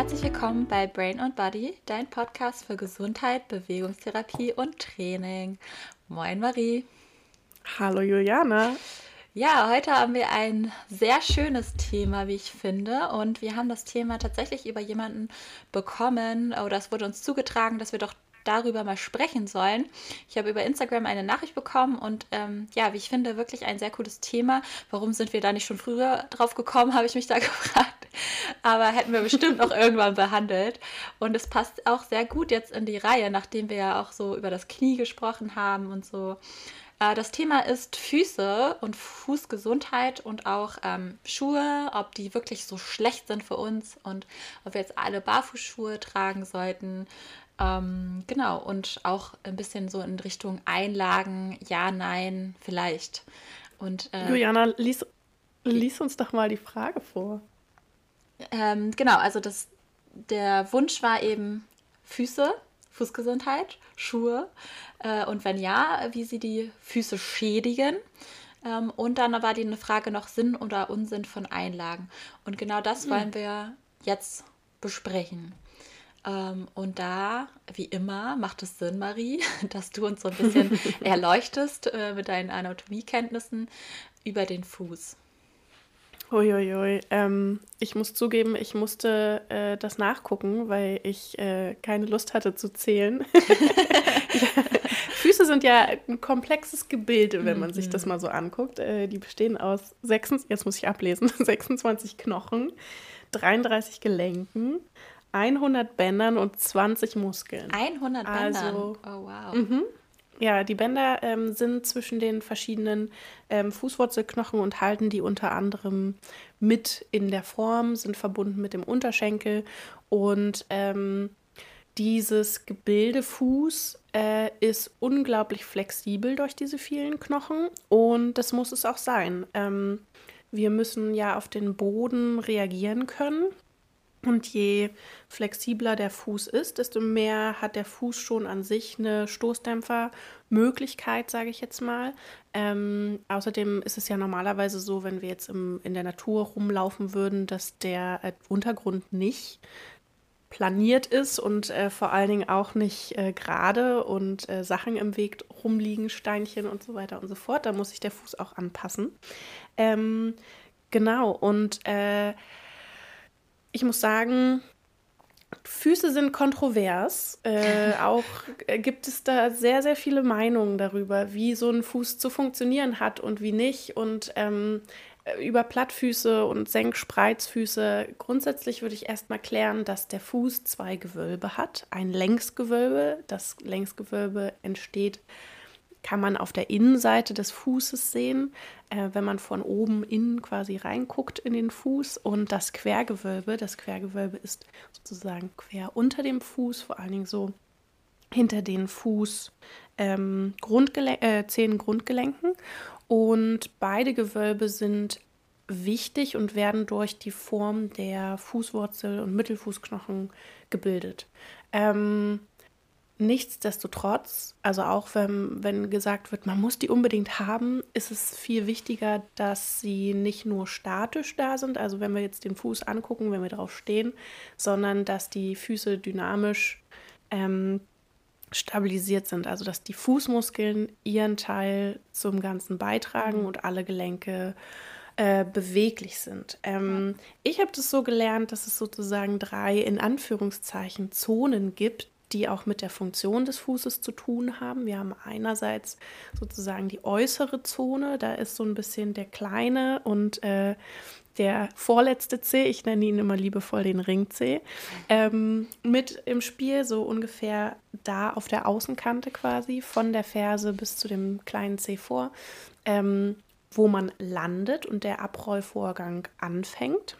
herzlich willkommen bei Brain und Body, dein Podcast für Gesundheit, Bewegungstherapie und Training. Moin Marie. Hallo Juliana. Ja, heute haben wir ein sehr schönes Thema, wie ich finde. Und wir haben das Thema tatsächlich über jemanden bekommen oder es wurde uns zugetragen, dass wir doch darüber mal sprechen sollen. Ich habe über Instagram eine Nachricht bekommen und ähm, ja, wie ich finde, wirklich ein sehr cooles Thema. Warum sind wir da nicht schon früher drauf gekommen, habe ich mich da gefragt. Aber hätten wir bestimmt noch irgendwann behandelt. Und es passt auch sehr gut jetzt in die Reihe, nachdem wir ja auch so über das Knie gesprochen haben und so. Äh, das Thema ist Füße und Fußgesundheit und auch ähm, Schuhe, ob die wirklich so schlecht sind für uns und ob wir jetzt alle Barfußschuhe tragen sollten ähm, genau, und auch ein bisschen so in Richtung Einlagen, ja, nein, vielleicht. Und, äh, Juliana, lies, lies uns doch mal die Frage vor. Ähm, genau, also das, der Wunsch war eben Füße, Fußgesundheit, Schuhe äh, und wenn ja, wie sie die Füße schädigen. Ähm, und dann war die eine Frage noch Sinn oder Unsinn von Einlagen. Und genau das hm. wollen wir jetzt besprechen. Ähm, und da, wie immer, macht es Sinn, Marie, dass du uns so ein bisschen erleuchtest äh, mit deinen Anatomiekenntnissen über den Fuß. Uiuiui. Ähm, ich muss zugeben, ich musste äh, das nachgucken, weil ich äh, keine Lust hatte zu zählen. Füße sind ja ein komplexes Gebilde, wenn man sich das mhm. mal so anguckt. Äh, die bestehen aus, 6, jetzt muss ich ablesen, 26 Knochen, 33 Gelenken, 100 Bändern und 20 Muskeln. 100 Bändern? Also, oh wow. Mhm. Ja, die Bänder ähm, sind zwischen den verschiedenen ähm, Fußwurzelknochen und halten die unter anderem mit in der Form, sind verbunden mit dem Unterschenkel und ähm, dieses Gebilde Fuß äh, ist unglaublich flexibel durch diese vielen Knochen und das muss es auch sein. Ähm, wir müssen ja auf den Boden reagieren können und je flexibler der Fuß ist, desto mehr hat der Fuß schon an sich eine Stoßdämpfermöglichkeit, sage ich jetzt mal. Ähm, außerdem ist es ja normalerweise so, wenn wir jetzt im, in der Natur rumlaufen würden, dass der äh, Untergrund nicht planiert ist und äh, vor allen Dingen auch nicht äh, gerade und äh, Sachen im Weg rumliegen, Steinchen und so weiter und so fort. Da muss sich der Fuß auch anpassen. Ähm, genau, und äh, ich muss sagen, Füße sind kontrovers. Äh, auch äh, gibt es da sehr, sehr viele Meinungen darüber, wie so ein Fuß zu funktionieren hat und wie nicht. Und ähm, äh, über Plattfüße und Senkspreizfüße. Grundsätzlich würde ich erstmal klären, dass der Fuß zwei Gewölbe hat. Ein Längsgewölbe. Das Längsgewölbe entsteht kann man auf der Innenseite des Fußes sehen, äh, wenn man von oben innen quasi reinguckt in den Fuß. Und das Quergewölbe, das Quergewölbe ist sozusagen quer unter dem Fuß, vor allen Dingen so hinter den Fuß ähm, Grundgelen äh, Zehen Grundgelenken. Und beide Gewölbe sind wichtig und werden durch die Form der Fußwurzel und Mittelfußknochen gebildet. Ähm, Nichtsdestotrotz, also auch wenn, wenn gesagt wird, man muss die unbedingt haben, ist es viel wichtiger, dass sie nicht nur statisch da sind, also wenn wir jetzt den Fuß angucken, wenn wir drauf stehen, sondern dass die Füße dynamisch ähm, stabilisiert sind, also dass die Fußmuskeln ihren Teil zum Ganzen beitragen und alle Gelenke äh, beweglich sind. Ähm, ich habe das so gelernt, dass es sozusagen drei in Anführungszeichen Zonen gibt, die auch mit der Funktion des Fußes zu tun haben. Wir haben einerseits sozusagen die äußere Zone, da ist so ein bisschen der kleine und äh, der vorletzte C, ich nenne ihn immer liebevoll den Ring-C, ähm, mit im Spiel, so ungefähr da auf der Außenkante quasi, von der Ferse bis zu dem kleinen C vor, ähm, wo man landet und der Abrollvorgang anfängt.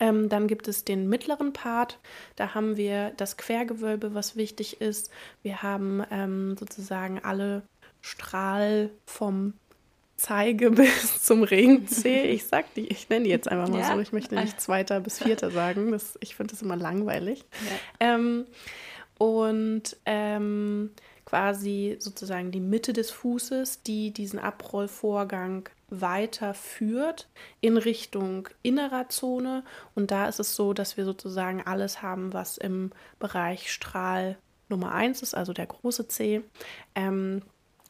Ähm, dann gibt es den mittleren Part. Da haben wir das Quergewölbe, was wichtig ist. Wir haben ähm, sozusagen alle Strahl vom Zeige bis zum Regenzeh. Ich sag die, ich nenne die jetzt einfach mal ja. so. Ich möchte nicht zweiter bis vierter sagen. Das, ich finde das immer langweilig. Ja. Ähm, und ähm, quasi sozusagen die Mitte des Fußes, die diesen Abrollvorgang weiterführt in Richtung innerer Zone. Und da ist es so, dass wir sozusagen alles haben, was im Bereich Strahl Nummer 1 ist, also der große C. Ähm,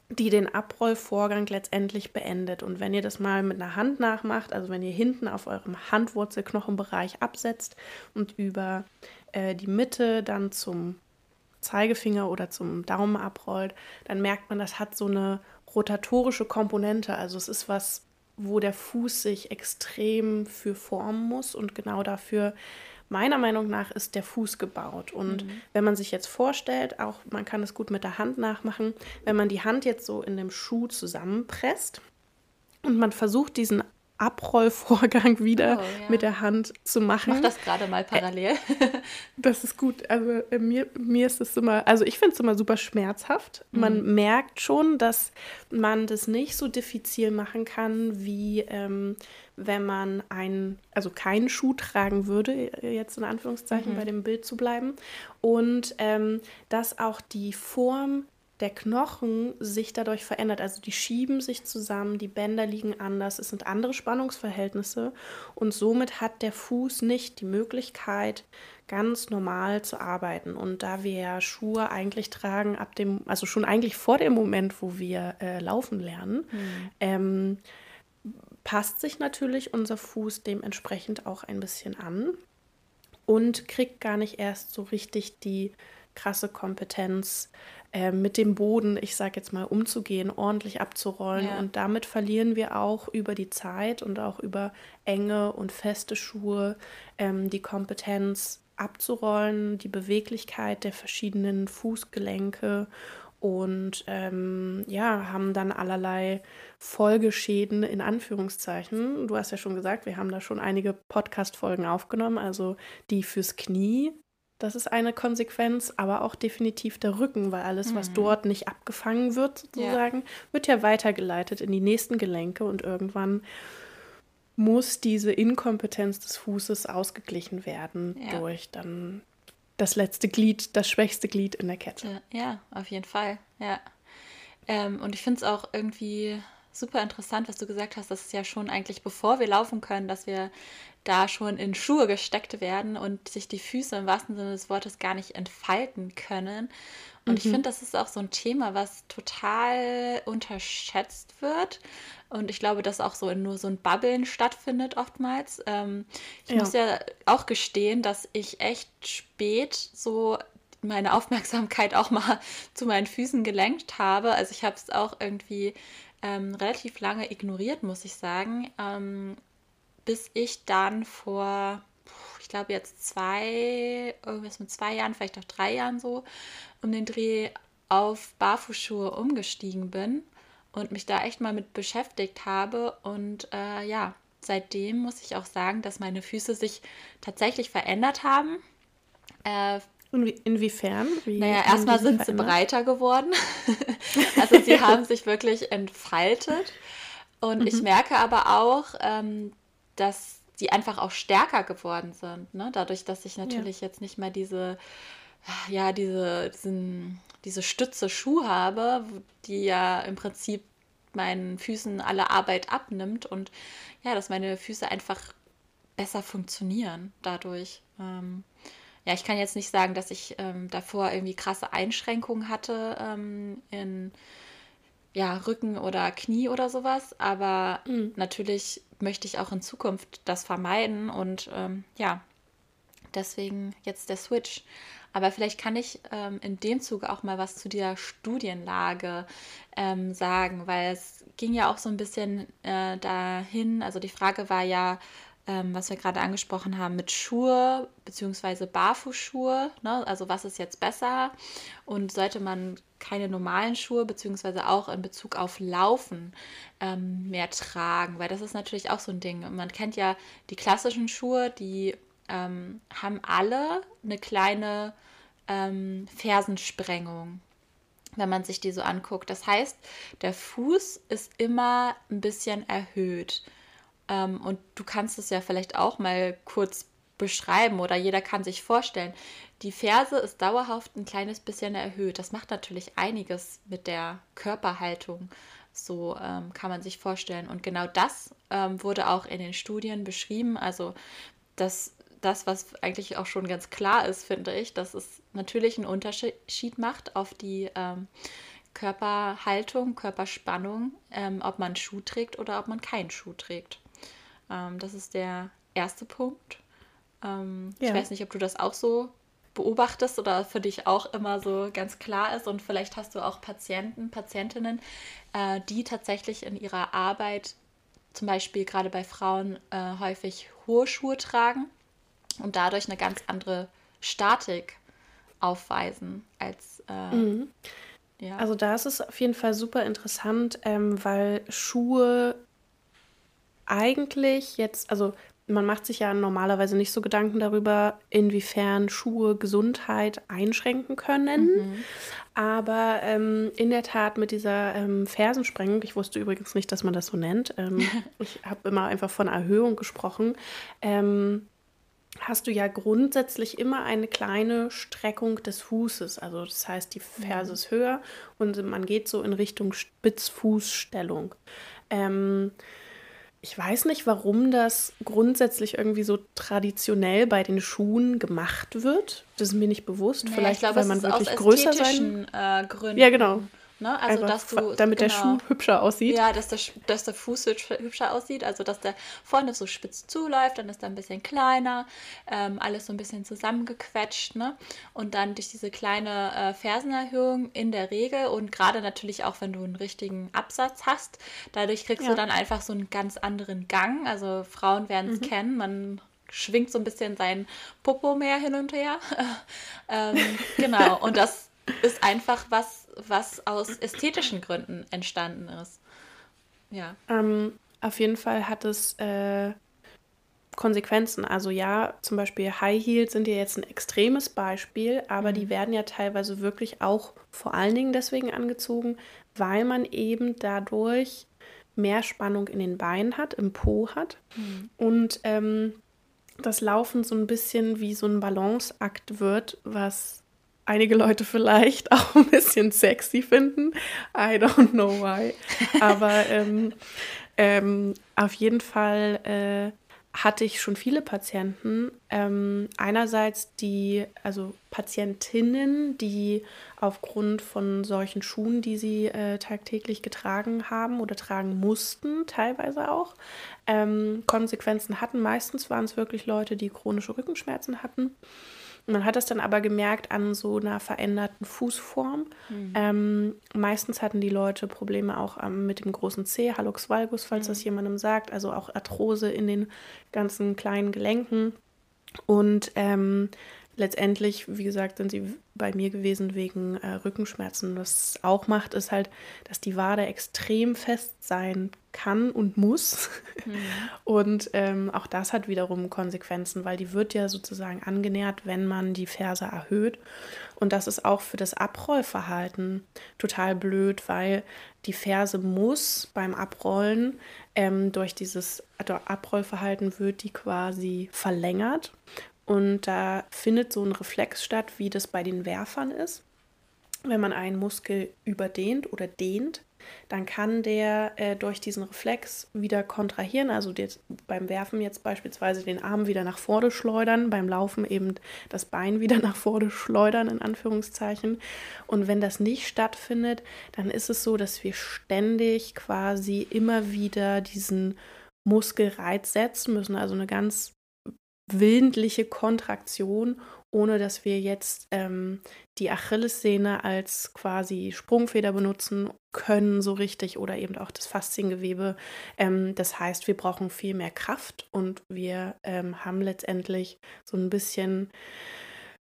die den Abrollvorgang letztendlich beendet. Und wenn ihr das mal mit einer Hand nachmacht, also wenn ihr hinten auf eurem Handwurzelknochenbereich absetzt und über äh, die Mitte dann zum Zeigefinger oder zum Daumen abrollt, dann merkt man, das hat so eine rotatorische Komponente. Also es ist was, wo der Fuß sich extrem für formen muss und genau dafür meiner Meinung nach ist der Fuß gebaut. Und mhm. wenn man sich jetzt vorstellt, auch man kann es gut mit der Hand nachmachen, wenn man die Hand jetzt so in dem Schuh zusammenpresst und man versucht, diesen Abrollvorgang wieder oh, ja. mit der Hand zu machen. Ich mach das gerade mal parallel. das ist gut. Also äh, mir, mir ist es immer, also ich finde es immer super schmerzhaft. Mhm. Man merkt schon, dass man das nicht so diffizil machen kann, wie ähm, wenn man einen, also keinen Schuh tragen würde, jetzt in Anführungszeichen mhm. bei dem Bild zu bleiben. Und ähm, dass auch die Form der Knochen sich dadurch verändert. Also die schieben sich zusammen, die Bänder liegen anders, es sind andere Spannungsverhältnisse und somit hat der Fuß nicht die Möglichkeit, ganz normal zu arbeiten. Und da wir Schuhe eigentlich tragen, ab dem, also schon eigentlich vor dem Moment, wo wir äh, laufen lernen, mhm. ähm, passt sich natürlich unser Fuß dementsprechend auch ein bisschen an und kriegt gar nicht erst so richtig die krasse Kompetenz, äh, mit dem Boden, ich sage jetzt mal, umzugehen, ordentlich abzurollen. Ja. Und damit verlieren wir auch über die Zeit und auch über enge und feste Schuhe ähm, die Kompetenz abzurollen, die Beweglichkeit der verschiedenen Fußgelenke und ähm, ja, haben dann allerlei Folgeschäden in Anführungszeichen. Du hast ja schon gesagt, wir haben da schon einige Podcast-Folgen aufgenommen, also die fürs Knie. Das ist eine Konsequenz, aber auch definitiv der Rücken, weil alles, was mhm. dort nicht abgefangen wird, sozusagen, ja. wird ja weitergeleitet in die nächsten Gelenke und irgendwann muss diese Inkompetenz des Fußes ausgeglichen werden ja. durch dann das letzte Glied, das schwächste Glied in der Kette. Ja, ja auf jeden Fall. Ja. Ähm, und ich finde es auch irgendwie super interessant, was du gesagt hast, dass es ja schon eigentlich, bevor wir laufen können, dass wir da schon in Schuhe gesteckt werden und sich die Füße im wahrsten Sinne des Wortes gar nicht entfalten können. Und mhm. ich finde, das ist auch so ein Thema, was total unterschätzt wird. Und ich glaube, dass auch so in nur so ein Bubbeln stattfindet oftmals. Ähm, ich ja. muss ja auch gestehen, dass ich echt spät so meine Aufmerksamkeit auch mal zu meinen Füßen gelenkt habe. Also ich habe es auch irgendwie ähm, relativ lange ignoriert, muss ich sagen, ähm, bis ich dann vor, ich glaube jetzt zwei, irgendwas mit zwei Jahren, vielleicht auch drei Jahren so, um den Dreh auf Barfußschuhe umgestiegen bin und mich da echt mal mit beschäftigt habe. Und äh, ja, seitdem muss ich auch sagen, dass meine Füße sich tatsächlich verändert haben. Äh, Inwiefern? Wie naja, erstmal sind sie breiter geworden. also sie haben sich wirklich entfaltet. Und mhm. ich merke aber auch, ähm, dass sie einfach auch stärker geworden sind. Ne? Dadurch, dass ich natürlich ja. jetzt nicht mehr diese, ja, diese, diesen, diese Stütze Schuh habe, die ja im Prinzip meinen Füßen alle Arbeit abnimmt und ja, dass meine Füße einfach besser funktionieren dadurch. Ähm, ja, ich kann jetzt nicht sagen, dass ich ähm, davor irgendwie krasse Einschränkungen hatte ähm, in ja, Rücken oder Knie oder sowas, aber mhm. natürlich möchte ich auch in Zukunft das vermeiden und ähm, ja, deswegen jetzt der Switch. Aber vielleicht kann ich ähm, in dem Zuge auch mal was zu der Studienlage ähm, sagen, weil es ging ja auch so ein bisschen äh, dahin, also die Frage war ja, ähm, was wir gerade angesprochen haben, mit Schuhe bzw. Barfußschuhe. Ne? Also was ist jetzt besser? Und sollte man keine normalen Schuhe bzw. auch in Bezug auf Laufen ähm, mehr tragen? Weil das ist natürlich auch so ein Ding. Man kennt ja die klassischen Schuhe, die ähm, haben alle eine kleine ähm, Fersensprengung wenn man sich die so anguckt. Das heißt, der Fuß ist immer ein bisschen erhöht. Ähm, und du kannst es ja vielleicht auch mal kurz beschreiben oder jeder kann sich vorstellen. Die Ferse ist dauerhaft ein kleines bisschen erhöht. Das macht natürlich einiges mit der Körperhaltung. So ähm, kann man sich vorstellen. Und genau das ähm, wurde auch in den Studien beschrieben. Also das, das, was eigentlich auch schon ganz klar ist, finde ich, dass es natürlich einen Unterschied macht auf die ähm, Körperhaltung, Körperspannung, ähm, ob man Schuh trägt oder ob man keinen Schuh trägt. Ähm, das ist der erste Punkt. Ähm, ja. Ich weiß nicht, ob du das auch so beobachtest oder für dich auch immer so ganz klar ist. Und vielleicht hast du auch Patienten, Patientinnen, äh, die tatsächlich in ihrer Arbeit, zum Beispiel gerade bei Frauen, äh, häufig hohe Schuhe tragen und dadurch eine ganz andere Statik aufweisen als. Äh, mhm. ja. Also da ist es auf jeden Fall super interessant, ähm, weil Schuhe eigentlich jetzt, also man macht sich ja normalerweise nicht so Gedanken darüber, inwiefern Schuhe Gesundheit einschränken können. Mhm. Aber ähm, in der Tat mit dieser ähm, Fersensprengung, ich wusste übrigens nicht, dass man das so nennt, ähm, ich habe immer einfach von Erhöhung gesprochen, ähm, hast du ja grundsätzlich immer eine kleine Streckung des Fußes. Also das heißt, die Ferse mhm. ist höher und man geht so in Richtung Spitzfußstellung. Ähm, ich weiß nicht, warum das grundsätzlich irgendwie so traditionell bei den Schuhen gemacht wird. Das ist mir nicht bewusst. Naja, Vielleicht, glaube, weil man wirklich größer sein. Äh, Gründen. Ja, genau. Ne? Also, Einfach, dass du, damit genau, der Schuh hübscher aussieht. Ja, dass der, dass der Fuß hübscher aussieht. Also, dass der vorne so spitz zuläuft, dann ist er ein bisschen kleiner, ähm, alles so ein bisschen zusammengequetscht. Ne? Und dann durch diese kleine äh, Fersenerhöhung in der Regel und gerade natürlich auch, wenn du einen richtigen Absatz hast, dadurch kriegst ja. du dann einfach so einen ganz anderen Gang. Also, Frauen werden es mhm. kennen. Man schwingt so ein bisschen sein Popo mehr hin und her. ähm, genau. Und das ist einfach was, was aus ästhetischen Gründen entstanden ist. Ja. Ähm, auf jeden Fall hat es äh, Konsequenzen. Also ja, zum Beispiel High Heels sind ja jetzt ein extremes Beispiel, aber mhm. die werden ja teilweise wirklich auch vor allen Dingen deswegen angezogen, weil man eben dadurch mehr Spannung in den Beinen hat, im Po hat mhm. und ähm, das Laufen so ein bisschen wie so ein Balanceakt wird, was einige Leute vielleicht auch ein bisschen sexy finden. I don't know why. Aber ähm, ähm, auf jeden Fall äh, hatte ich schon viele Patienten. Ähm, einerseits die, also Patientinnen, die aufgrund von solchen Schuhen, die sie äh, tagtäglich getragen haben oder tragen mussten, teilweise auch, ähm, Konsequenzen hatten. Meistens waren es wirklich Leute, die chronische Rückenschmerzen hatten. Man hat das dann aber gemerkt an so einer veränderten Fußform. Mhm. Ähm, meistens hatten die Leute Probleme auch ähm, mit dem großen C, Hallux valgus, falls mhm. das jemandem sagt, also auch Arthrose in den ganzen kleinen Gelenken. Und ähm, letztendlich, wie gesagt, sind sie bei mir gewesen wegen äh, Rückenschmerzen. Was es auch macht, ist halt, dass die Wade extrem fest sein kann und muss. Mhm. Und ähm, auch das hat wiederum Konsequenzen, weil die wird ja sozusagen angenähert, wenn man die Ferse erhöht. Und das ist auch für das Abrollverhalten total blöd, weil die Ferse muss beim Abrollen ähm, durch dieses also Abrollverhalten wird die quasi verlängert und da findet so ein Reflex statt, wie das bei den Werfern ist. Wenn man einen Muskel überdehnt oder dehnt, dann kann der äh, durch diesen Reflex wieder kontrahieren, also jetzt beim Werfen jetzt beispielsweise den Arm wieder nach vorne schleudern, beim Laufen eben das Bein wieder nach vorne schleudern, in Anführungszeichen. Und wenn das nicht stattfindet, dann ist es so, dass wir ständig quasi immer wieder diesen Muskelreiz setzen müssen, also eine ganz willentliche Kontraktion, ohne dass wir jetzt ähm, die Achillessehne als quasi Sprungfeder benutzen können, so richtig, oder eben auch das Fasziengewebe. Ähm, das heißt, wir brauchen viel mehr Kraft und wir ähm, haben letztendlich so ein bisschen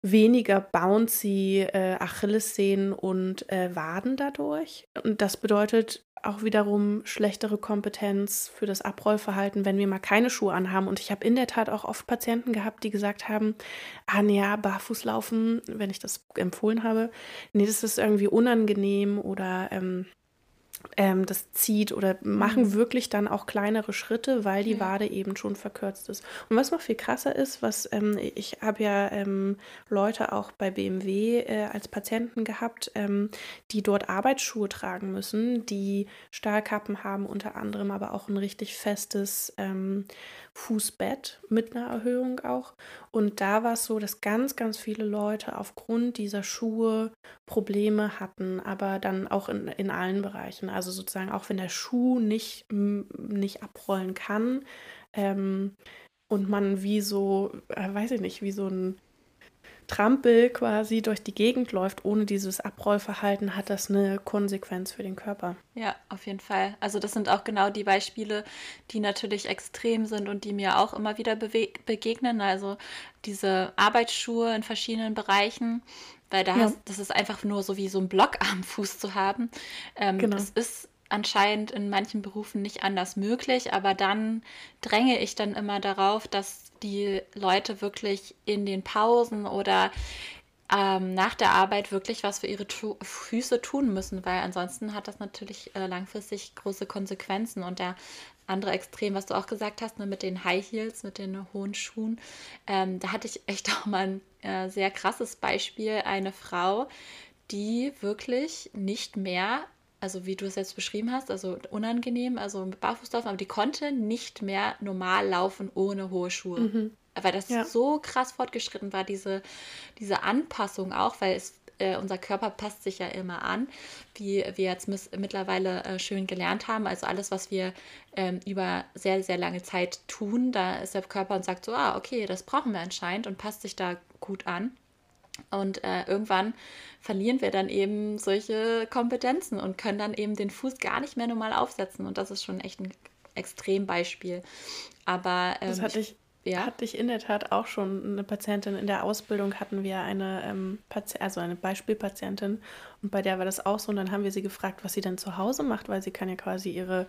weniger bouncy äh, Achillessehnen und äh, Waden dadurch. Und das bedeutet auch wiederum schlechtere Kompetenz für das Abrollverhalten, wenn wir mal keine Schuhe anhaben. Und ich habe in der Tat auch oft Patienten gehabt, die gesagt haben, ah ja, barfuß laufen, wenn ich das empfohlen habe, nee, das ist irgendwie unangenehm oder ähm, ähm, das zieht oder machen mhm. wirklich dann auch kleinere Schritte, weil die ja. Wade eben schon verkürzt ist. Und was noch viel krasser ist, was ähm, ich habe ja ähm, Leute auch bei BMW äh, als Patienten gehabt, ähm, die dort Arbeitsschuhe tragen müssen, die Stahlkappen haben unter anderem, aber auch ein richtig festes ähm, Fußbett mit einer Erhöhung auch. Und da war es so, dass ganz, ganz viele Leute aufgrund dieser Schuhe Probleme hatten, aber dann auch in, in allen Bereichen. Also sozusagen auch wenn der Schuh nicht, nicht abrollen kann ähm, und man wie so, äh, weiß ich nicht, wie so ein Trampel quasi durch die Gegend läuft, ohne dieses Abrollverhalten, hat das eine Konsequenz für den Körper. Ja, auf jeden Fall. Also das sind auch genau die Beispiele, die natürlich extrem sind und die mir auch immer wieder begegnen. Also diese Arbeitsschuhe in verschiedenen Bereichen, weil da ja. hast, das ist einfach nur so wie so ein Block am Fuß zu haben. Ähm, genau. Das ist anscheinend in manchen Berufen nicht anders möglich, aber dann dränge ich dann immer darauf, dass die Leute wirklich in den Pausen oder ähm, nach der Arbeit wirklich was für ihre tu Füße tun müssen, weil ansonsten hat das natürlich äh, langfristig große Konsequenzen. Und der andere Extrem, was du auch gesagt hast, ne, mit den High Heels, mit den hohen Schuhen, ähm, da hatte ich echt auch mal ein äh, sehr krasses Beispiel. Eine Frau, die wirklich nicht mehr also wie du es jetzt beschrieben hast, also unangenehm, also mit Barfußlaufen, aber die konnte nicht mehr normal laufen ohne hohe Schuhe. Mhm. Weil das ja. so krass fortgeschritten war, diese, diese Anpassung auch, weil es, äh, unser Körper passt sich ja immer an, wie wir jetzt mittlerweile äh, schön gelernt haben. Also alles, was wir ähm, über sehr, sehr lange Zeit tun, da ist der Körper und sagt so, ah, okay, das brauchen wir anscheinend und passt sich da gut an. Und äh, irgendwann verlieren wir dann eben solche Kompetenzen und können dann eben den Fuß gar nicht mehr normal aufsetzen. Und das ist schon echt ein Extrembeispiel. Aber ähm, das hatte ich, ja? hatte ich in der Tat auch schon eine Patientin in der Ausbildung hatten wir eine ähm, also eine Beispielpatientin und bei der war das auch so und dann haben wir sie gefragt, was sie denn zu Hause macht, weil sie kann ja quasi ihre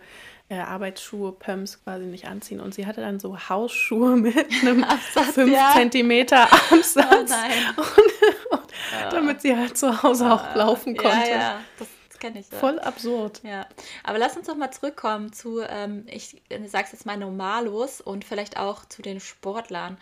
äh, Arbeitsschuhe, Pumps quasi nicht anziehen und sie hatte dann so Hausschuhe mit einem 5 ja. Zentimeter Absatz oh und, und ja. damit sie halt zu Hause auch laufen konnte. Ja, ja. Das kenne ich. Ja. Voll absurd. Ja, aber lass uns doch mal zurückkommen zu, ähm, ich sage es jetzt mal Normalos und vielleicht auch zu den Sportlern,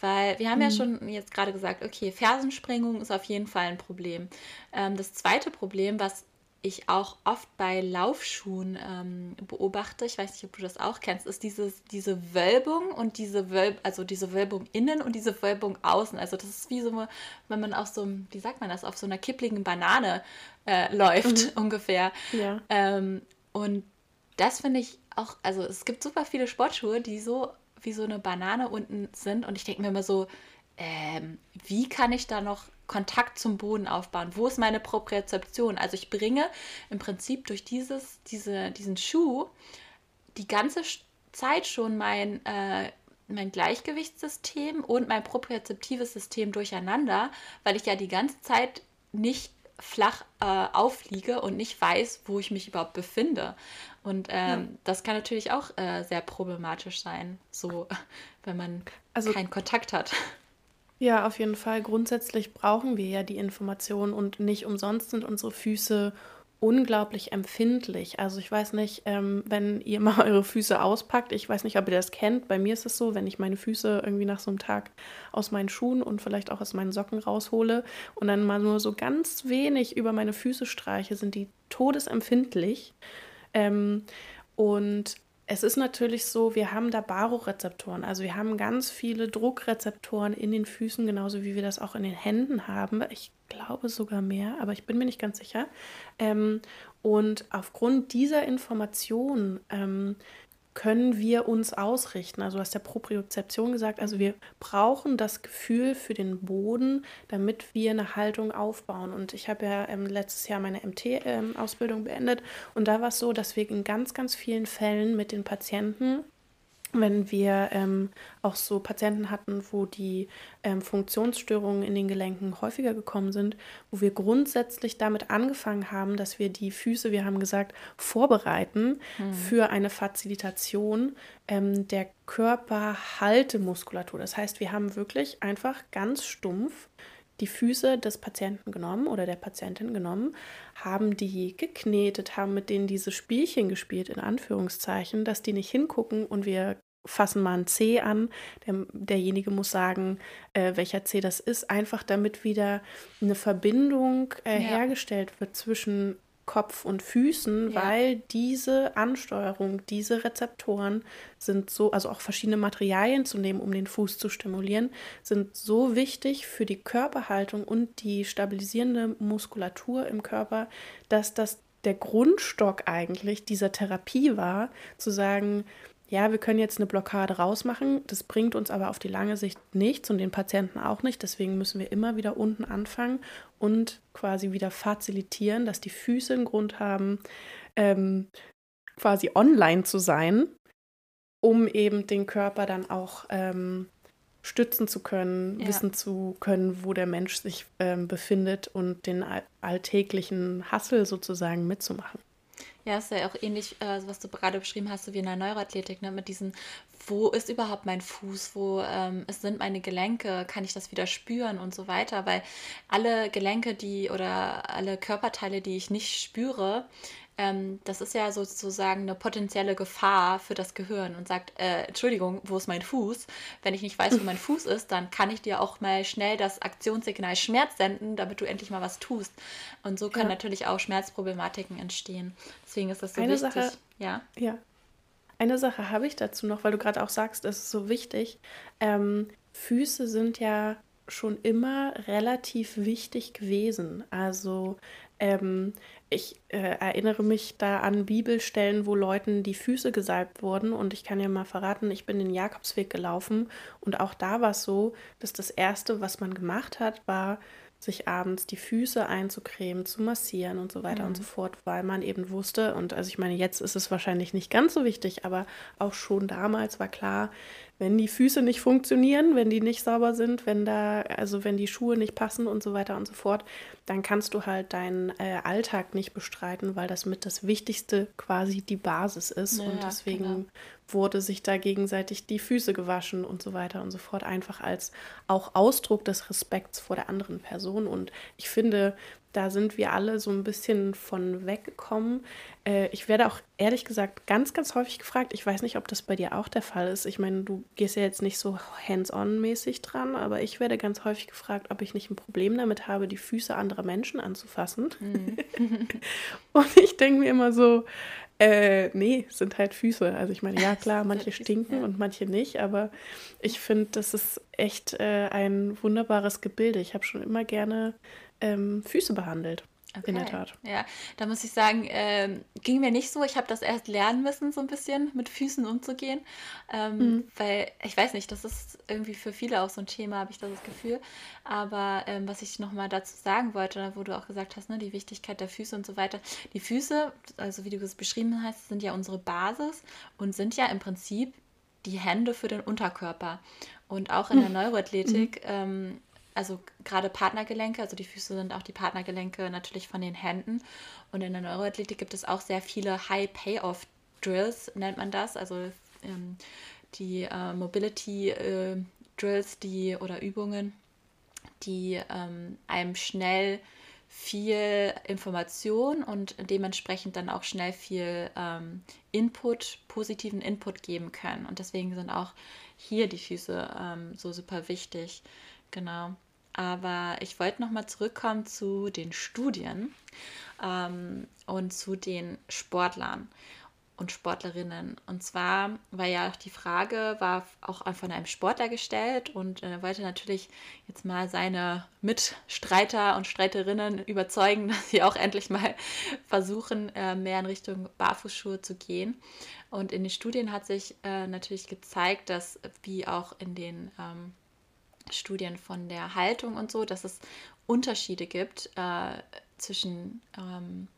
weil wir haben mhm. ja schon jetzt gerade gesagt, okay, Fersensprengung ist auf jeden Fall ein Problem. Ähm, das zweite Problem, was ich auch oft bei Laufschuhen ähm, beobachte, ich weiß nicht, ob du das auch kennst, ist dieses, diese Wölbung und diese Wölb, also diese Wölbung innen und diese Wölbung außen. Also das ist wie so, wenn man auf so wie sagt man das, auf so einer kippligen Banane äh, läuft mhm. ungefähr. Ja. Ähm, und das finde ich auch, also es gibt super viele Sportschuhe, die so wie so eine Banane unten sind und ich denke mir immer so, ähm, wie kann ich da noch Kontakt zum Boden aufbauen? Wo ist meine Propriozeption? Also ich bringe im Prinzip durch dieses, diese, diesen Schuh die ganze Zeit schon mein, äh, mein Gleichgewichtssystem und mein propriozeptives System durcheinander, weil ich ja die ganze Zeit nicht flach äh, aufliege und nicht weiß, wo ich mich überhaupt befinde. Und ähm, ja. das kann natürlich auch äh, sehr problematisch sein, so wenn man also, keinen Kontakt hat. Ja, auf jeden Fall. Grundsätzlich brauchen wir ja die Informationen und nicht umsonst sind unsere Füße unglaublich empfindlich. Also ich weiß nicht, ähm, wenn ihr mal eure Füße auspackt, ich weiß nicht, ob ihr das kennt. Bei mir ist es so, wenn ich meine Füße irgendwie nach so einem Tag aus meinen Schuhen und vielleicht auch aus meinen Socken raushole und dann mal nur so ganz wenig über meine Füße streiche, sind die todesempfindlich. Ähm, und es ist natürlich so, wir haben da Barorezeptoren, also wir haben ganz viele Druckrezeptoren in den Füßen, genauso wie wir das auch in den Händen haben. Ich glaube sogar mehr, aber ich bin mir nicht ganz sicher. Ähm, und aufgrund dieser Information ähm, können wir uns ausrichten. Also du hast ja Propriozeption gesagt, also wir brauchen das Gefühl für den Boden, damit wir eine Haltung aufbauen. Und ich habe ja ähm, letztes Jahr meine MT-Ausbildung ähm, beendet und da war es so, dass wir in ganz, ganz vielen Fällen mit den Patienten wenn wir ähm, auch so Patienten hatten, wo die ähm, Funktionsstörungen in den Gelenken häufiger gekommen sind, wo wir grundsätzlich damit angefangen haben, dass wir die Füße, wir haben gesagt, vorbereiten hm. für eine Fazilitation ähm, der Körperhaltemuskulatur. Das heißt, wir haben wirklich einfach ganz stumpf die Füße des Patienten genommen oder der Patientin genommen, haben die geknetet, haben mit denen diese Spielchen gespielt, in Anführungszeichen, dass die nicht hingucken und wir fassen mal ein C an. Der, derjenige muss sagen, äh, welcher C das ist, einfach damit wieder eine Verbindung äh, ja. hergestellt wird zwischen Kopf und Füßen, ja. weil diese Ansteuerung, diese Rezeptoren sind so, also auch verschiedene Materialien zu nehmen, um den Fuß zu stimulieren, sind so wichtig für die Körperhaltung und die stabilisierende Muskulatur im Körper, dass das der Grundstock eigentlich dieser Therapie war, zu sagen, ja, wir können jetzt eine Blockade rausmachen, das bringt uns aber auf die lange Sicht nichts und den Patienten auch nicht. Deswegen müssen wir immer wieder unten anfangen und quasi wieder facilitieren, dass die Füße einen Grund haben, ähm, quasi online zu sein, um eben den Körper dann auch ähm, stützen zu können, ja. wissen zu können, wo der Mensch sich ähm, befindet und den alltäglichen Hassel sozusagen mitzumachen. Ja, ist ja auch ähnlich, äh, was du gerade beschrieben hast, so wie in der Neuroathletik, ne? mit diesen, wo ist überhaupt mein Fuß, wo ähm, es sind meine Gelenke, kann ich das wieder spüren und so weiter, weil alle Gelenke, die oder alle Körperteile, die ich nicht spüre, ähm, das ist ja sozusagen eine potenzielle Gefahr für das Gehirn und sagt, äh, Entschuldigung, wo ist mein Fuß? Wenn ich nicht weiß, wo mein Fuß ist, dann kann ich dir auch mal schnell das Aktionssignal Schmerz senden, damit du endlich mal was tust. Und so können ja. natürlich auch Schmerzproblematiken entstehen. Deswegen ist das so Eine wichtig. Sache, ja. ja. Eine Sache habe ich dazu noch, weil du gerade auch sagst, es ist so wichtig. Ähm, Füße sind ja schon immer relativ wichtig gewesen. Also ähm, ich äh, erinnere mich da an Bibelstellen, wo Leuten die Füße gesalbt wurden. Und ich kann ja mal verraten, ich bin den Jakobsweg gelaufen. Und auch da war es so, dass das Erste, was man gemacht hat, war, sich abends die Füße einzucremen, zu massieren und so weiter mhm. und so fort, weil man eben wusste, und also ich meine, jetzt ist es wahrscheinlich nicht ganz so wichtig, aber auch schon damals war klar, wenn die Füße nicht funktionieren, wenn die nicht sauber sind, wenn da, also wenn die Schuhe nicht passen und so weiter und so fort, dann kannst du halt deinen äh, Alltag nicht bestreiten, weil das mit das Wichtigste quasi die Basis ist. Ja, und deswegen genau. Wurde sich da gegenseitig die Füße gewaschen und so weiter und so fort, einfach als auch Ausdruck des Respekts vor der anderen Person. Und ich finde, da sind wir alle so ein bisschen von weggekommen. Äh, ich werde auch ehrlich gesagt ganz, ganz häufig gefragt. Ich weiß nicht, ob das bei dir auch der Fall ist. Ich meine, du gehst ja jetzt nicht so hands-on-mäßig dran, aber ich werde ganz häufig gefragt, ob ich nicht ein Problem damit habe, die Füße anderer Menschen anzufassen. Mhm. Und ich denke mir immer so, äh, nee, sind halt Füße. Also ich meine, ja klar, manche stinken und manche nicht, aber ich finde, das ist echt äh, ein wunderbares Gebilde. Ich habe schon immer gerne ähm, Füße behandelt. Okay. In der Tat. Ja, da muss ich sagen, äh, ging mir nicht so. Ich habe das erst lernen müssen, so ein bisschen mit Füßen umzugehen. Ähm, mhm. Weil, ich weiß nicht, das ist irgendwie für viele auch so ein Thema, habe ich das, Gefühl. Aber ähm, was ich nochmal dazu sagen wollte, wo du auch gesagt hast, ne, die Wichtigkeit der Füße und so weiter. Die Füße, also wie du es beschrieben hast, sind ja unsere Basis und sind ja im Prinzip die Hände für den Unterkörper. Und auch in der mhm. Neuroathletik ähm, also gerade Partnergelenke, also die Füße sind auch die Partnergelenke natürlich von den Händen. Und in der Neuroathletik gibt es auch sehr viele High Payoff Drills, nennt man das, also ähm, die äh, Mobility äh, Drills, die oder Übungen, die ähm, einem schnell viel Information und dementsprechend dann auch schnell viel ähm, Input, positiven Input geben können. Und deswegen sind auch hier die Füße ähm, so super wichtig. Genau. Aber ich wollte nochmal zurückkommen zu den Studien ähm, und zu den Sportlern und Sportlerinnen. Und zwar war ja auch die Frage, war auch von einem Sportler gestellt und er wollte natürlich jetzt mal seine Mitstreiter und Streiterinnen überzeugen, dass sie auch endlich mal versuchen, äh, mehr in Richtung Barfußschuhe zu gehen. Und in den Studien hat sich äh, natürlich gezeigt, dass wie auch in den ähm, Studien von der Haltung und so, dass es Unterschiede gibt äh, zwischen ähm,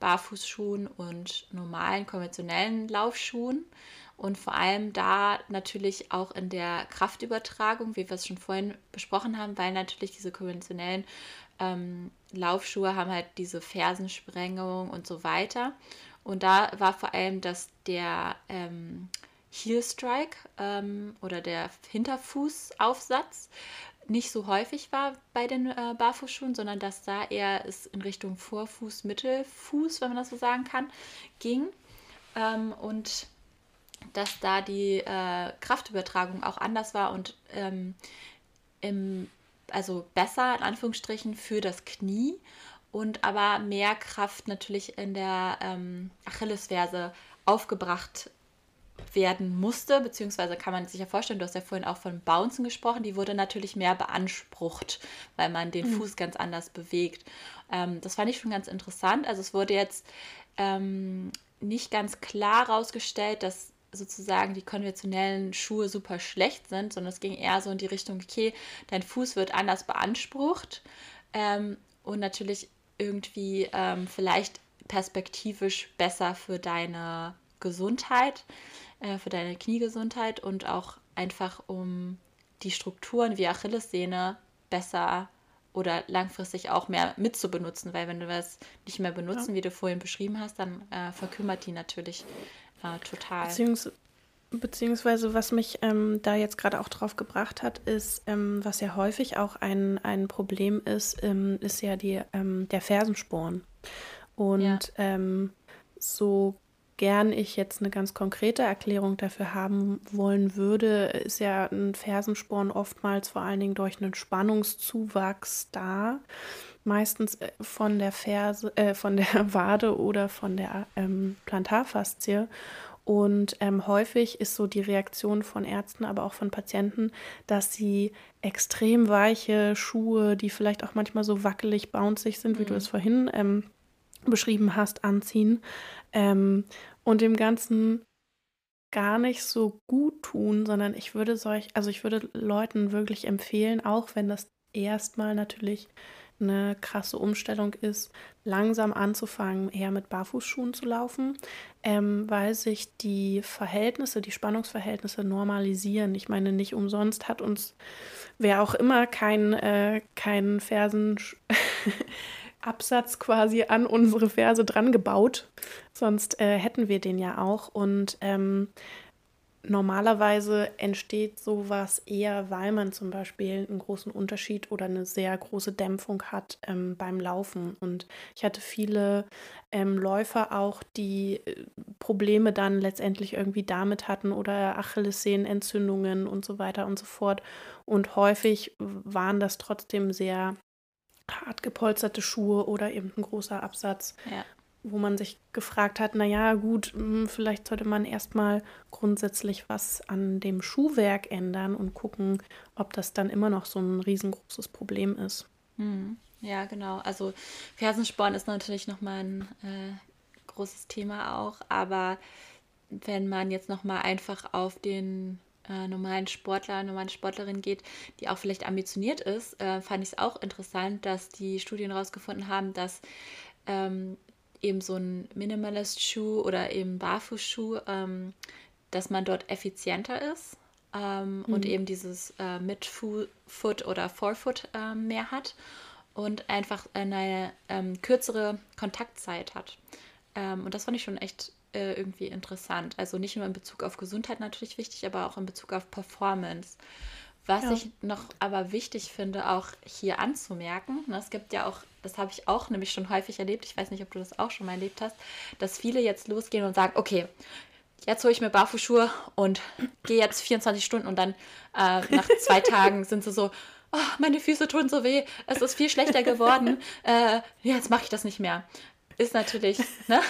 Barfußschuhen und normalen konventionellen Laufschuhen und vor allem da natürlich auch in der Kraftübertragung, wie wir es schon vorhin besprochen haben, weil natürlich diese konventionellen ähm, Laufschuhe haben halt diese Fersensprengung und so weiter. Und da war vor allem, dass der ähm, Heel Strike ähm, oder der Hinterfußaufsatz nicht so häufig war bei den äh, Barfußschuhen, sondern dass da eher es in Richtung Vorfuß, Mittelfuß, wenn man das so sagen kann, ging. Ähm, und dass da die äh, Kraftübertragung auch anders war und ähm, im, also besser in Anführungsstrichen für das Knie und aber mehr Kraft natürlich in der ähm, Achillesferse aufgebracht werden musste, beziehungsweise kann man sich ja vorstellen, du hast ja vorhin auch von Bouncen gesprochen, die wurde natürlich mehr beansprucht, weil man den mhm. Fuß ganz anders bewegt. Ähm, das fand ich schon ganz interessant. Also es wurde jetzt ähm, nicht ganz klar herausgestellt, dass sozusagen die konventionellen Schuhe super schlecht sind, sondern es ging eher so in die Richtung, okay, dein Fuß wird anders beansprucht ähm, und natürlich irgendwie ähm, vielleicht perspektivisch besser für deine Gesundheit äh, für deine Kniegesundheit und auch einfach um die Strukturen wie Achillessehne besser oder langfristig auch mehr mitzubenutzen, weil wenn du das nicht mehr benutzen, ja. wie du vorhin beschrieben hast, dann äh, verkümmert die natürlich äh, total. Beziehungs beziehungsweise was mich ähm, da jetzt gerade auch drauf gebracht hat, ist, ähm, was ja häufig auch ein, ein Problem ist, ähm, ist ja die, ähm, der Fersensporn. Und ja. Ähm, so gern ich jetzt eine ganz konkrete Erklärung dafür haben wollen würde, ist ja ein Fersensporn oftmals vor allen Dingen durch einen Spannungszuwachs da. Meistens äh, von der Ferse, äh, von der Wade oder von der ähm, Plantarfaszie. Und ähm, häufig ist so die Reaktion von Ärzten, aber auch von Patienten, dass sie extrem weiche Schuhe, die vielleicht auch manchmal so wackelig, bounzig sind, mhm. wie du mhm. es vorhin ähm, beschrieben hast, anziehen ähm, und dem Ganzen gar nicht so gut tun, sondern ich würde solch, also ich würde Leuten wirklich empfehlen, auch wenn das erstmal natürlich eine krasse Umstellung ist, langsam anzufangen, eher mit Barfußschuhen zu laufen, ähm, weil sich die Verhältnisse, die Spannungsverhältnisse normalisieren. Ich meine, nicht umsonst hat uns wer auch immer kein, äh, kein Fersen Absatz quasi an unsere Verse dran gebaut. Sonst äh, hätten wir den ja auch. Und ähm, normalerweise entsteht sowas eher, weil man zum Beispiel einen großen Unterschied oder eine sehr große Dämpfung hat ähm, beim Laufen. Und ich hatte viele ähm, Läufer auch, die äh, Probleme dann letztendlich irgendwie damit hatten oder Achillessehnenentzündungen und so weiter und so fort. Und häufig waren das trotzdem sehr hart gepolsterte Schuhe oder eben ein großer Absatz, ja. wo man sich gefragt hat, naja, gut, hm, vielleicht sollte man erstmal grundsätzlich was an dem Schuhwerk ändern und gucken, ob das dann immer noch so ein riesengroßes Problem ist. Hm. Ja, genau. Also Fersensporn ist natürlich nochmal ein äh, großes Thema auch, aber wenn man jetzt nochmal einfach auf den äh, normalen Sportler, normalen Sportlerin geht, die auch vielleicht ambitioniert ist, äh, fand ich es auch interessant, dass die Studien herausgefunden haben, dass ähm, eben so ein Minimalist-Schuh oder eben Barfußschuh, ähm, dass man dort effizienter ist ähm, mhm. und eben dieses äh, Mid-Foot oder Forefoot äh, mehr hat und einfach eine ähm, kürzere Kontaktzeit hat. Ähm, und das fand ich schon echt äh, irgendwie interessant. Also nicht nur in Bezug auf Gesundheit natürlich wichtig, aber auch in Bezug auf Performance. Was ja. ich noch aber wichtig finde, auch hier anzumerken, ne, es gibt ja auch, das habe ich auch nämlich schon häufig erlebt, ich weiß nicht, ob du das auch schon mal erlebt hast, dass viele jetzt losgehen und sagen, okay, jetzt hole ich mir Barfußschuhe und gehe jetzt 24 Stunden und dann äh, nach zwei Tagen sind sie so, oh, meine Füße tun so weh, es ist viel schlechter geworden, äh, jetzt mache ich das nicht mehr. Ist natürlich, ne?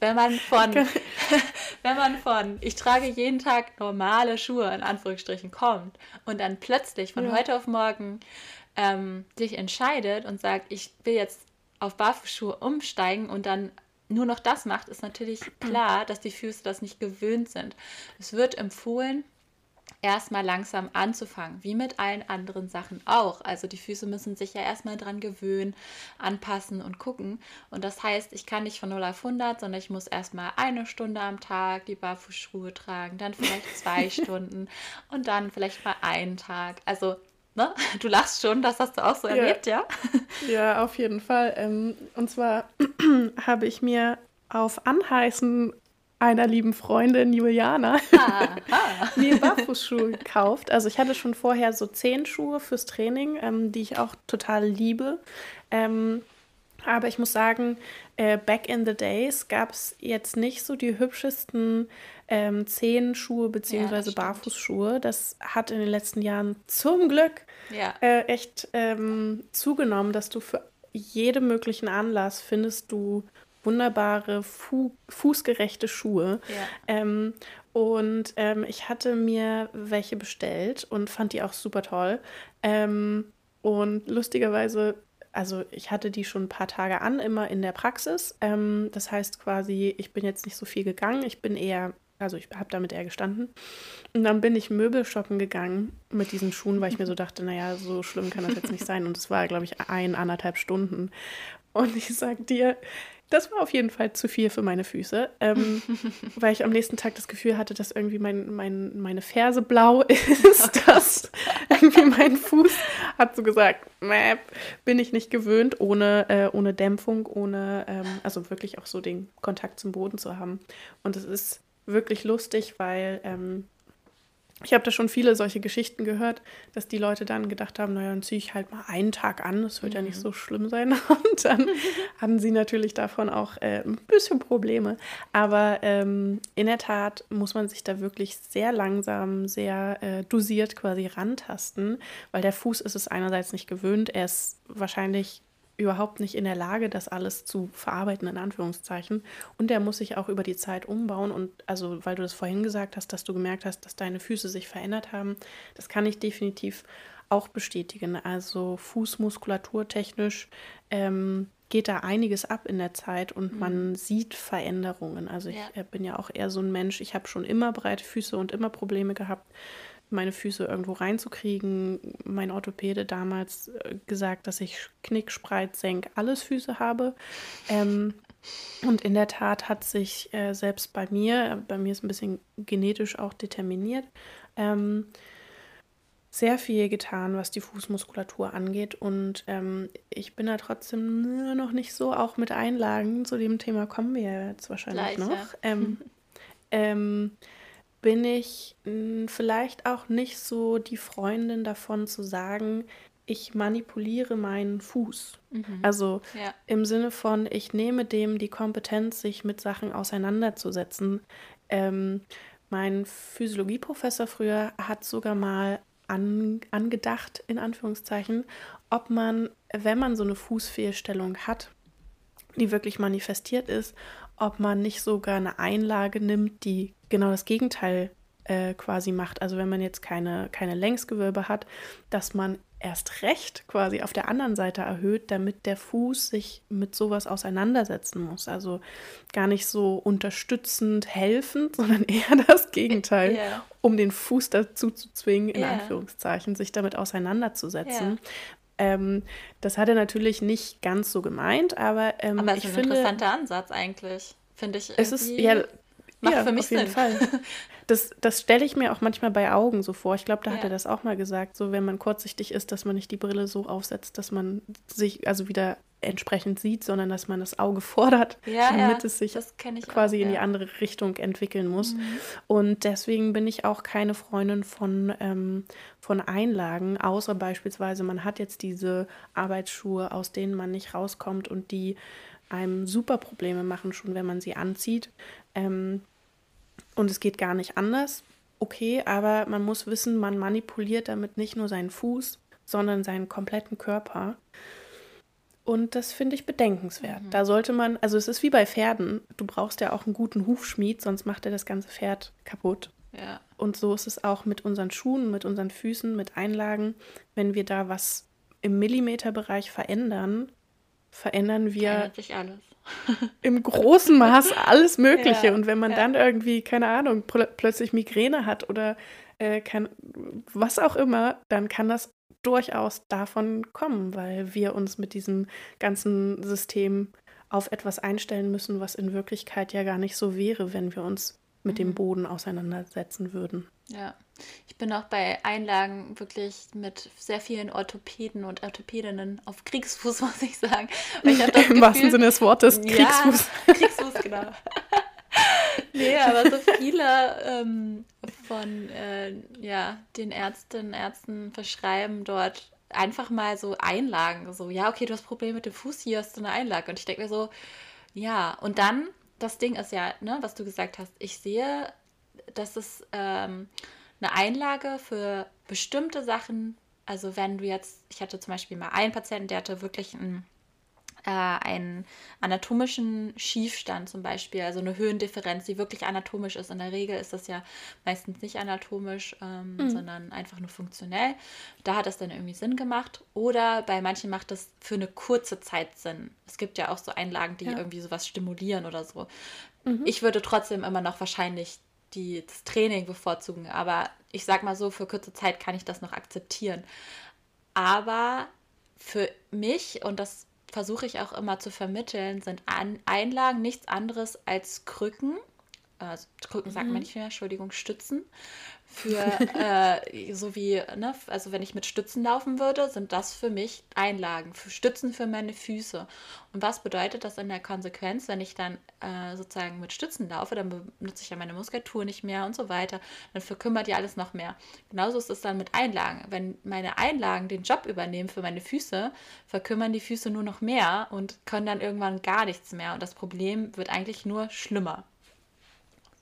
Wenn man von, wenn man von, ich trage jeden Tag normale Schuhe in Anführungsstrichen kommt und dann plötzlich von ja. heute auf morgen ähm, sich entscheidet und sagt, ich will jetzt auf Barfußschuhe umsteigen und dann nur noch das macht, ist natürlich klar, dass die Füße das nicht gewöhnt sind. Es wird empfohlen, erstmal langsam anzufangen, wie mit allen anderen Sachen auch. Also die Füße müssen sich ja erstmal dran gewöhnen, anpassen und gucken. Und das heißt, ich kann nicht von 0 auf 100, sondern ich muss erstmal eine Stunde am Tag die Barfußschuhe tragen, dann vielleicht zwei Stunden und dann vielleicht mal einen Tag. Also Ne? Du lachst schon, das hast du auch so ja. erlebt, ja? Ja, auf jeden Fall. Ähm, und zwar habe ich mir auf Anheißen einer lieben Freundin Juliana mir Barfußschuhe gekauft. Also ich hatte schon vorher so zehn Schuhe fürs Training, ähm, die ich auch total liebe. Ähm, aber ich muss sagen, äh, back in the days gab es jetzt nicht so die hübschesten ähm, Zehenschuhe bzw. Ja, Barfußschuhe. Das hat in den letzten Jahren zum Glück ja. äh, echt ähm, zugenommen, dass du für jedem möglichen Anlass findest du wunderbare Fu fußgerechte Schuhe. Ja. Ähm, und ähm, ich hatte mir welche bestellt und fand die auch super toll. Ähm, und lustigerweise also ich hatte die schon ein paar Tage an, immer in der Praxis. Ähm, das heißt quasi, ich bin jetzt nicht so viel gegangen. Ich bin eher, also ich habe damit eher gestanden. Und dann bin ich Möbel shoppen gegangen mit diesen Schuhen, weil ich mir so dachte, naja, so schlimm kann das jetzt nicht sein. Und es war, glaube ich, ein, anderthalb Stunden. Und ich sag dir, das war auf jeden Fall zu viel für meine Füße, ähm, weil ich am nächsten Tag das Gefühl hatte, dass irgendwie mein, mein, meine Ferse blau ist. dass irgendwie mein Fuß hat so gesagt, Mäp, bin ich nicht gewöhnt, ohne, äh, ohne Dämpfung, ohne, ähm, also wirklich auch so den Kontakt zum Boden zu haben. Und es ist wirklich lustig, weil ähm, ich habe da schon viele solche Geschichten gehört, dass die Leute dann gedacht haben, naja, dann ziehe ich halt mal einen Tag an, das wird mhm. ja nicht mhm. so schlimm sein. Und dann hatten sie natürlich davon auch äh, ein bisschen Probleme. Aber ähm, in der Tat muss man sich da wirklich sehr langsam, sehr äh, dosiert quasi rantasten, weil der Fuß ist es einerseits nicht gewöhnt, er ist wahrscheinlich überhaupt nicht in der Lage, das alles zu verarbeiten, in Anführungszeichen. Und der muss sich auch über die Zeit umbauen. Und also, weil du das vorhin gesagt hast, dass du gemerkt hast, dass deine Füße sich verändert haben, das kann ich definitiv auch bestätigen. Also Fußmuskulatur technisch ähm, geht da einiges ab in der Zeit und mhm. man sieht Veränderungen. Also ich ja. bin ja auch eher so ein Mensch, ich habe schon immer breite Füße und immer Probleme gehabt meine Füße irgendwo reinzukriegen. Mein Orthopäde damals äh, gesagt, dass ich Knick, Spreit, Senk, alles Füße habe. Ähm, und in der Tat hat sich äh, selbst bei mir, bei mir ist ein bisschen genetisch auch determiniert, ähm, sehr viel getan, was die Fußmuskulatur angeht. Und ähm, ich bin da trotzdem noch nicht so, auch mit Einlagen. Zu dem Thema kommen wir jetzt wahrscheinlich Gleich, noch. Ja. Ähm, ähm, bin ich hm, vielleicht auch nicht so die Freundin davon zu sagen, ich manipuliere meinen Fuß. Mhm. Also ja. im Sinne von, ich nehme dem die Kompetenz, sich mit Sachen auseinanderzusetzen. Ähm, mein Physiologieprofessor früher hat sogar mal an, angedacht, in Anführungszeichen, ob man, wenn man so eine Fußfehlstellung hat, die wirklich manifestiert ist, ob man nicht sogar eine Einlage nimmt, die genau das Gegenteil äh, quasi macht. Also wenn man jetzt keine, keine Längsgewölbe hat, dass man erst recht quasi auf der anderen Seite erhöht, damit der Fuß sich mit sowas auseinandersetzen muss. Also gar nicht so unterstützend helfend, sondern eher das Gegenteil, yeah. um den Fuß dazu zu zwingen, in yeah. Anführungszeichen, sich damit auseinanderzusetzen. Yeah. Ähm, das hat er natürlich nicht ganz so gemeint, aber ähm, aber es ist ein finde, interessanter Ansatz eigentlich, finde ich. Es ist ja Macht ja, für mich auf jeden Sinn. Fall. Das, das stelle ich mir auch manchmal bei Augen so vor. Ich glaube, da hat ja. er das auch mal gesagt, so wenn man kurzsichtig ist, dass man nicht die Brille so aufsetzt, dass man sich also wieder entsprechend sieht, sondern dass man das Auge fordert, ja, damit ja, es sich quasi auch, in die andere Richtung entwickeln muss. Mhm. Und deswegen bin ich auch keine Freundin von, ähm, von Einlagen, außer beispielsweise, man hat jetzt diese Arbeitsschuhe, aus denen man nicht rauskommt und die einem super Probleme machen, schon wenn man sie anzieht. Ähm, und es geht gar nicht anders. Okay, aber man muss wissen, man manipuliert damit nicht nur seinen Fuß, sondern seinen kompletten Körper. Und das finde ich bedenkenswert. Mhm. Da sollte man, also es ist wie bei Pferden, du brauchst ja auch einen guten Hufschmied, sonst macht er das ganze Pferd kaputt. Ja. Und so ist es auch mit unseren Schuhen, mit unseren Füßen, mit Einlagen. Wenn wir da was im Millimeterbereich verändern, verändern wir im großen Maß alles Mögliche. Ja, und wenn man ja. dann irgendwie, keine Ahnung, pl plötzlich Migräne hat oder äh, kann, was auch immer, dann kann das durchaus davon kommen, weil wir uns mit diesem ganzen System auf etwas einstellen müssen, was in Wirklichkeit ja gar nicht so wäre, wenn wir uns mit dem mhm. Boden auseinandersetzen würden. Ja, ich bin auch bei Einlagen wirklich mit sehr vielen Orthopäden und Orthopädinnen auf Kriegsfuß, muss ich sagen. Ich Im Gefühl, wahrsten Sinne des Wortes, Kriegsfuß. Ja, Kriegsfuß, genau. nee, aber so viele ähm, von äh, ja, den Ärztinnen, Ärzten verschreiben dort einfach mal so Einlagen. So, ja, okay, du hast Probleme mit dem Fuß, hier hast du eine Einlage. Und ich denke mir so, ja, und dann, das Ding ist ja, ne, was du gesagt hast, ich sehe, dass es ähm, eine Einlage für bestimmte Sachen, also wenn du jetzt, ich hatte zum Beispiel mal einen Patienten, der hatte wirklich ein äh, einen anatomischen Schiefstand zum Beispiel, also eine Höhendifferenz, die wirklich anatomisch ist. In der Regel ist das ja meistens nicht anatomisch, ähm, mhm. sondern einfach nur funktionell. Da hat es dann irgendwie Sinn gemacht. Oder bei manchen macht es für eine kurze Zeit Sinn. Es gibt ja auch so Einlagen, die ja. irgendwie sowas stimulieren oder so. Mhm. Ich würde trotzdem immer noch wahrscheinlich die, das Training bevorzugen, aber ich sag mal so, für kurze Zeit kann ich das noch akzeptieren. Aber für mich, und das versuche ich auch immer zu vermitteln, sind An Einlagen nichts anderes als Krücken. Also Krücken sagt man mhm. nicht mehr, Entschuldigung, Stützen für, äh, so wie, ne, also wenn ich mit Stützen laufen würde, sind das für mich Einlagen, für Stützen für meine Füße. Und was bedeutet das in der Konsequenz, wenn ich dann äh, sozusagen mit Stützen laufe, dann benutze ich ja meine Muskulatur nicht mehr und so weiter, dann verkümmert ja alles noch mehr. Genauso ist es dann mit Einlagen. Wenn meine Einlagen den Job übernehmen für meine Füße, verkümmern die Füße nur noch mehr und können dann irgendwann gar nichts mehr. Und das Problem wird eigentlich nur schlimmer.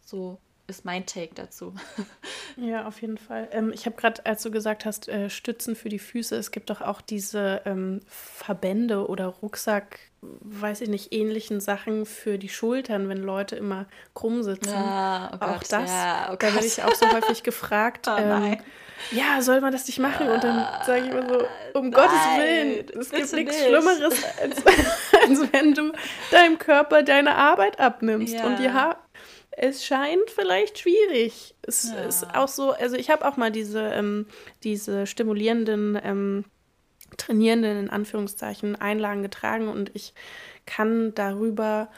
So ist mein Take dazu. Ja, auf jeden Fall. Ähm, ich habe gerade, als du gesagt hast, äh, Stützen für die Füße, es gibt doch auch diese ähm, Verbände oder Rucksack, weiß ich nicht, ähnlichen Sachen für die Schultern, wenn Leute immer krumm sitzen. Ja, oh auch das, ja, oh da werde ich auch so häufig gefragt. oh ähm, ja, soll man das nicht machen? Und dann sage ich immer so, um nein, Gottes Willen, es gibt nichts nicht. Schlimmeres, als, als, wenn du deinem Körper deine Arbeit abnimmst. Ja. Und ja, es scheint vielleicht schwierig. Es ja. ist auch so, also ich habe auch mal diese, ähm, diese stimulierenden, ähm, trainierenden, in Anführungszeichen, Einlagen getragen und ich kann darüber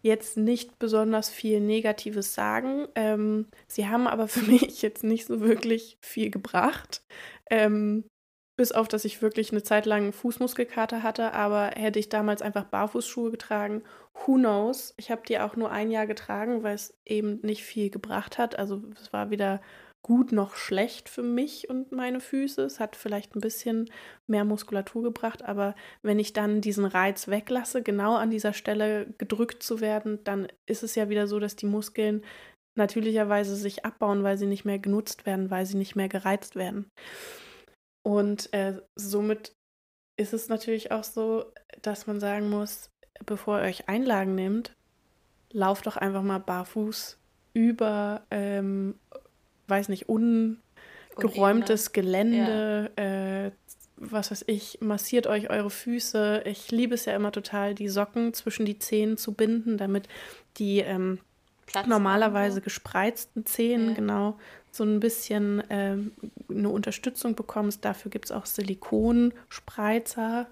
jetzt nicht besonders viel Negatives sagen. Ähm, sie haben aber für mich jetzt nicht so wirklich viel gebracht. Ähm, bis auf, dass ich wirklich eine Zeit lang Fußmuskelkater hatte, aber hätte ich damals einfach Barfußschuhe getragen, who knows? Ich habe die auch nur ein Jahr getragen, weil es eben nicht viel gebracht hat. Also es war weder gut noch schlecht für mich und meine Füße. Es hat vielleicht ein bisschen mehr Muskulatur gebracht, aber wenn ich dann diesen Reiz weglasse, genau an dieser Stelle gedrückt zu werden, dann ist es ja wieder so, dass die Muskeln natürlicherweise sich abbauen, weil sie nicht mehr genutzt werden, weil sie nicht mehr gereizt werden. Und äh, somit ist es natürlich auch so, dass man sagen muss, bevor ihr euch Einlagen nehmt, lauft doch einfach mal barfuß über, ähm, weiß nicht, ungeräumtes Gelände, ja. äh, was weiß ich, massiert euch eure Füße. Ich liebe es ja immer total, die Socken zwischen die Zehen zu binden, damit die ähm, normalerweise gespreizten Zehen, ja. genau, so ein bisschen ähm, eine Unterstützung bekommst. Dafür gibt es auch Silikonspreizer.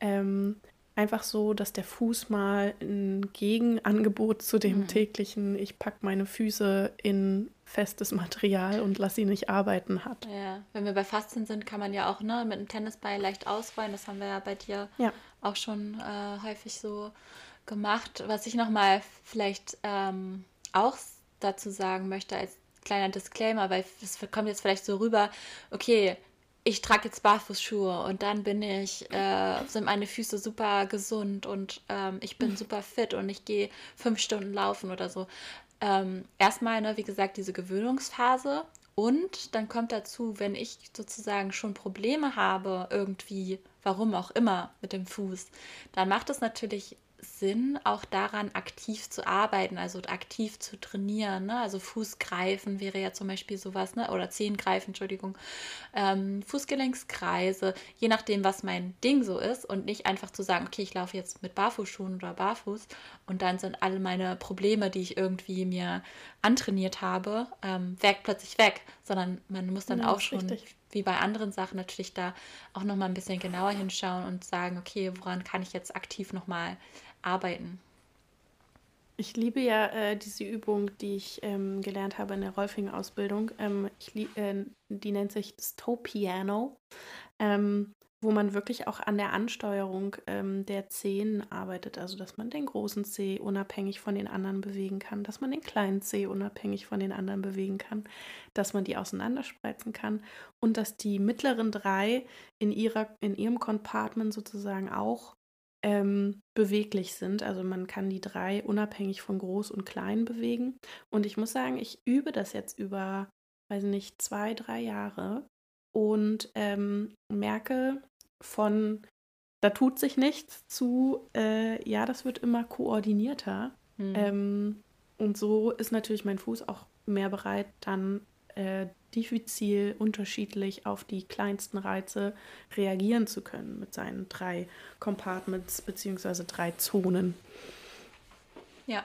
Ähm, einfach so, dass der Fuß mal ein Gegenangebot zu dem mhm. täglichen, ich packe meine Füße in festes Material und lass sie nicht arbeiten hat. Ja, wenn wir bei Fasten sind, kann man ja auch ne, mit einem Tennisball leicht ausrollen. Das haben wir ja bei dir ja. auch schon äh, häufig so gemacht. Was ich nochmal vielleicht ähm, auch dazu sagen möchte als kleiner Disclaimer, weil es kommt jetzt vielleicht so rüber, okay, ich trage jetzt Barfußschuhe und dann bin ich, äh, sind meine Füße super gesund und ähm, ich bin super fit und ich gehe fünf Stunden laufen oder so. Ähm, erstmal, ne, wie gesagt, diese Gewöhnungsphase und dann kommt dazu, wenn ich sozusagen schon Probleme habe, irgendwie, warum auch immer, mit dem Fuß, dann macht es natürlich Sinn, auch daran aktiv zu arbeiten, also aktiv zu trainieren. Ne? Also Fußgreifen wäre ja zum Beispiel sowas, ne? oder Zehengreifen, Entschuldigung, ähm, Fußgelenkskreise, je nachdem, was mein Ding so ist und nicht einfach zu sagen, okay, ich laufe jetzt mit Barfußschuhen oder Barfuß und dann sind alle meine Probleme, die ich irgendwie mir antrainiert habe, ähm, weg, plötzlich weg, sondern man muss dann ja, auch schon richtig wie bei anderen Sachen natürlich da auch noch mal ein bisschen genauer hinschauen und sagen, okay, woran kann ich jetzt aktiv noch mal arbeiten. Ich liebe ja äh, diese Übung, die ich ähm, gelernt habe in der Rolfing-Ausbildung. Ähm, äh, die nennt sich das Toe Piano. Ähm, wo man wirklich auch an der Ansteuerung ähm, der Zehen arbeitet. Also, dass man den großen Zeh unabhängig von den anderen bewegen kann, dass man den kleinen Zeh unabhängig von den anderen bewegen kann, dass man die auseinanderspreizen kann und dass die mittleren drei in, ihrer, in ihrem Compartment sozusagen auch ähm, beweglich sind. Also man kann die drei unabhängig von groß und klein bewegen. Und ich muss sagen, ich übe das jetzt über, weiß nicht, zwei, drei Jahre und ähm, merke, von da tut sich nichts zu, äh, ja, das wird immer koordinierter. Mhm. Ähm, und so ist natürlich mein Fuß auch mehr bereit, dann äh, diffizil, unterschiedlich auf die kleinsten Reize reagieren zu können mit seinen drei Compartments bzw. drei Zonen. Ja,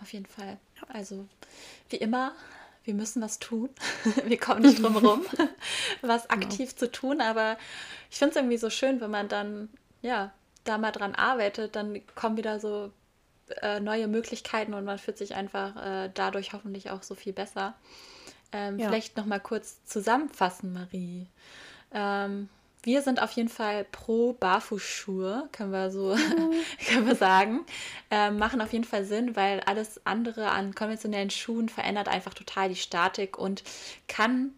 auf jeden Fall. Also wie immer wir müssen was tun. wir kommen nicht drum herum, was genau. aktiv genau. zu tun. Aber ich finde es irgendwie so schön, wenn man dann, ja, da mal dran arbeitet, dann kommen wieder so äh, neue Möglichkeiten und man fühlt sich einfach äh, dadurch hoffentlich auch so viel besser. Ähm, ja. Vielleicht noch mal kurz zusammenfassen, Marie. Ähm, wir sind auf jeden Fall pro Barfußschuhe, können wir so können wir sagen. Ähm, machen auf jeden Fall Sinn, weil alles andere an konventionellen Schuhen verändert einfach total die Statik und kann,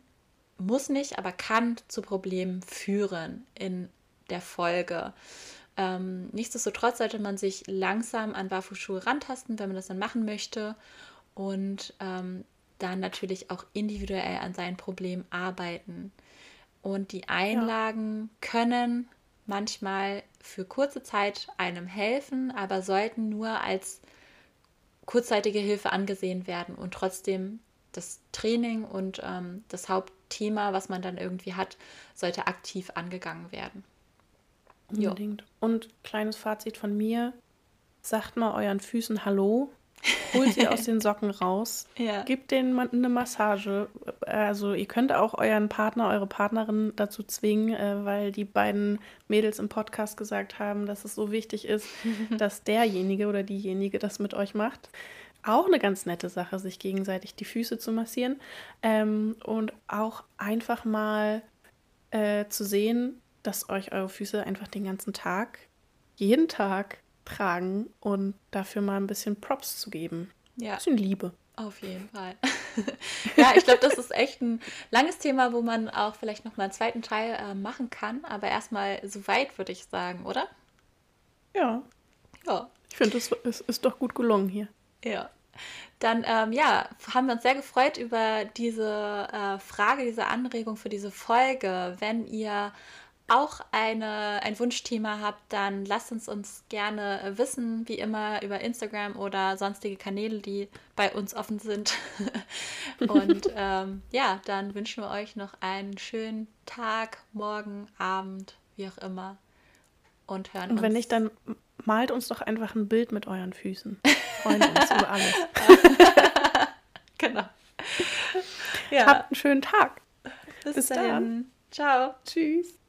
muss nicht, aber kann zu Problemen führen in der Folge. Ähm, nichtsdestotrotz sollte man sich langsam an Barfußschuhe rantasten, wenn man das dann machen möchte. Und ähm, dann natürlich auch individuell an seinen Problemen arbeiten. Und die Einlagen ja. können manchmal für kurze Zeit einem helfen, aber sollten nur als kurzzeitige Hilfe angesehen werden und trotzdem das Training und ähm, das Hauptthema, was man dann irgendwie hat, sollte aktiv angegangen werden. Unbedingt. Jo. Und kleines Fazit von mir: Sagt mal euren Füßen Hallo, Holt sie aus den Socken raus. Ja. Gebt denen eine Massage. Also ihr könnt auch euren Partner, eure Partnerin dazu zwingen, äh, weil die beiden Mädels im Podcast gesagt haben, dass es so wichtig ist, dass derjenige oder diejenige das mit euch macht. Auch eine ganz nette Sache, sich gegenseitig die Füße zu massieren. Ähm, und auch einfach mal äh, zu sehen, dass euch eure Füße einfach den ganzen Tag, jeden Tag tragen und dafür mal ein bisschen Props zu geben. Ja. Ein bisschen Liebe. Auf jeden Fall. ja, ich glaube, das ist echt ein langes Thema, wo man auch vielleicht noch mal einen zweiten Teil äh, machen kann. Aber erstmal so weit, würde ich sagen, oder? Ja. Ja. Ich finde, es ist, ist doch gut gelungen hier. Ja. Dann ähm, ja, haben wir uns sehr gefreut über diese äh, Frage, diese Anregung für diese Folge. Wenn ihr auch eine, ein Wunschthema habt, dann lasst uns uns gerne wissen, wie immer über Instagram oder sonstige Kanäle, die bei uns offen sind. Und ähm, ja, dann wünschen wir euch noch einen schönen Tag, Morgen, Abend, wie auch immer. Und hören Und wenn uns. nicht, dann malt uns doch einfach ein Bild mit euren Füßen. Freuen uns über alles. genau. Ja. Habt einen schönen Tag. Bis, Bis dahin. Dann. Ciao. Tschüss.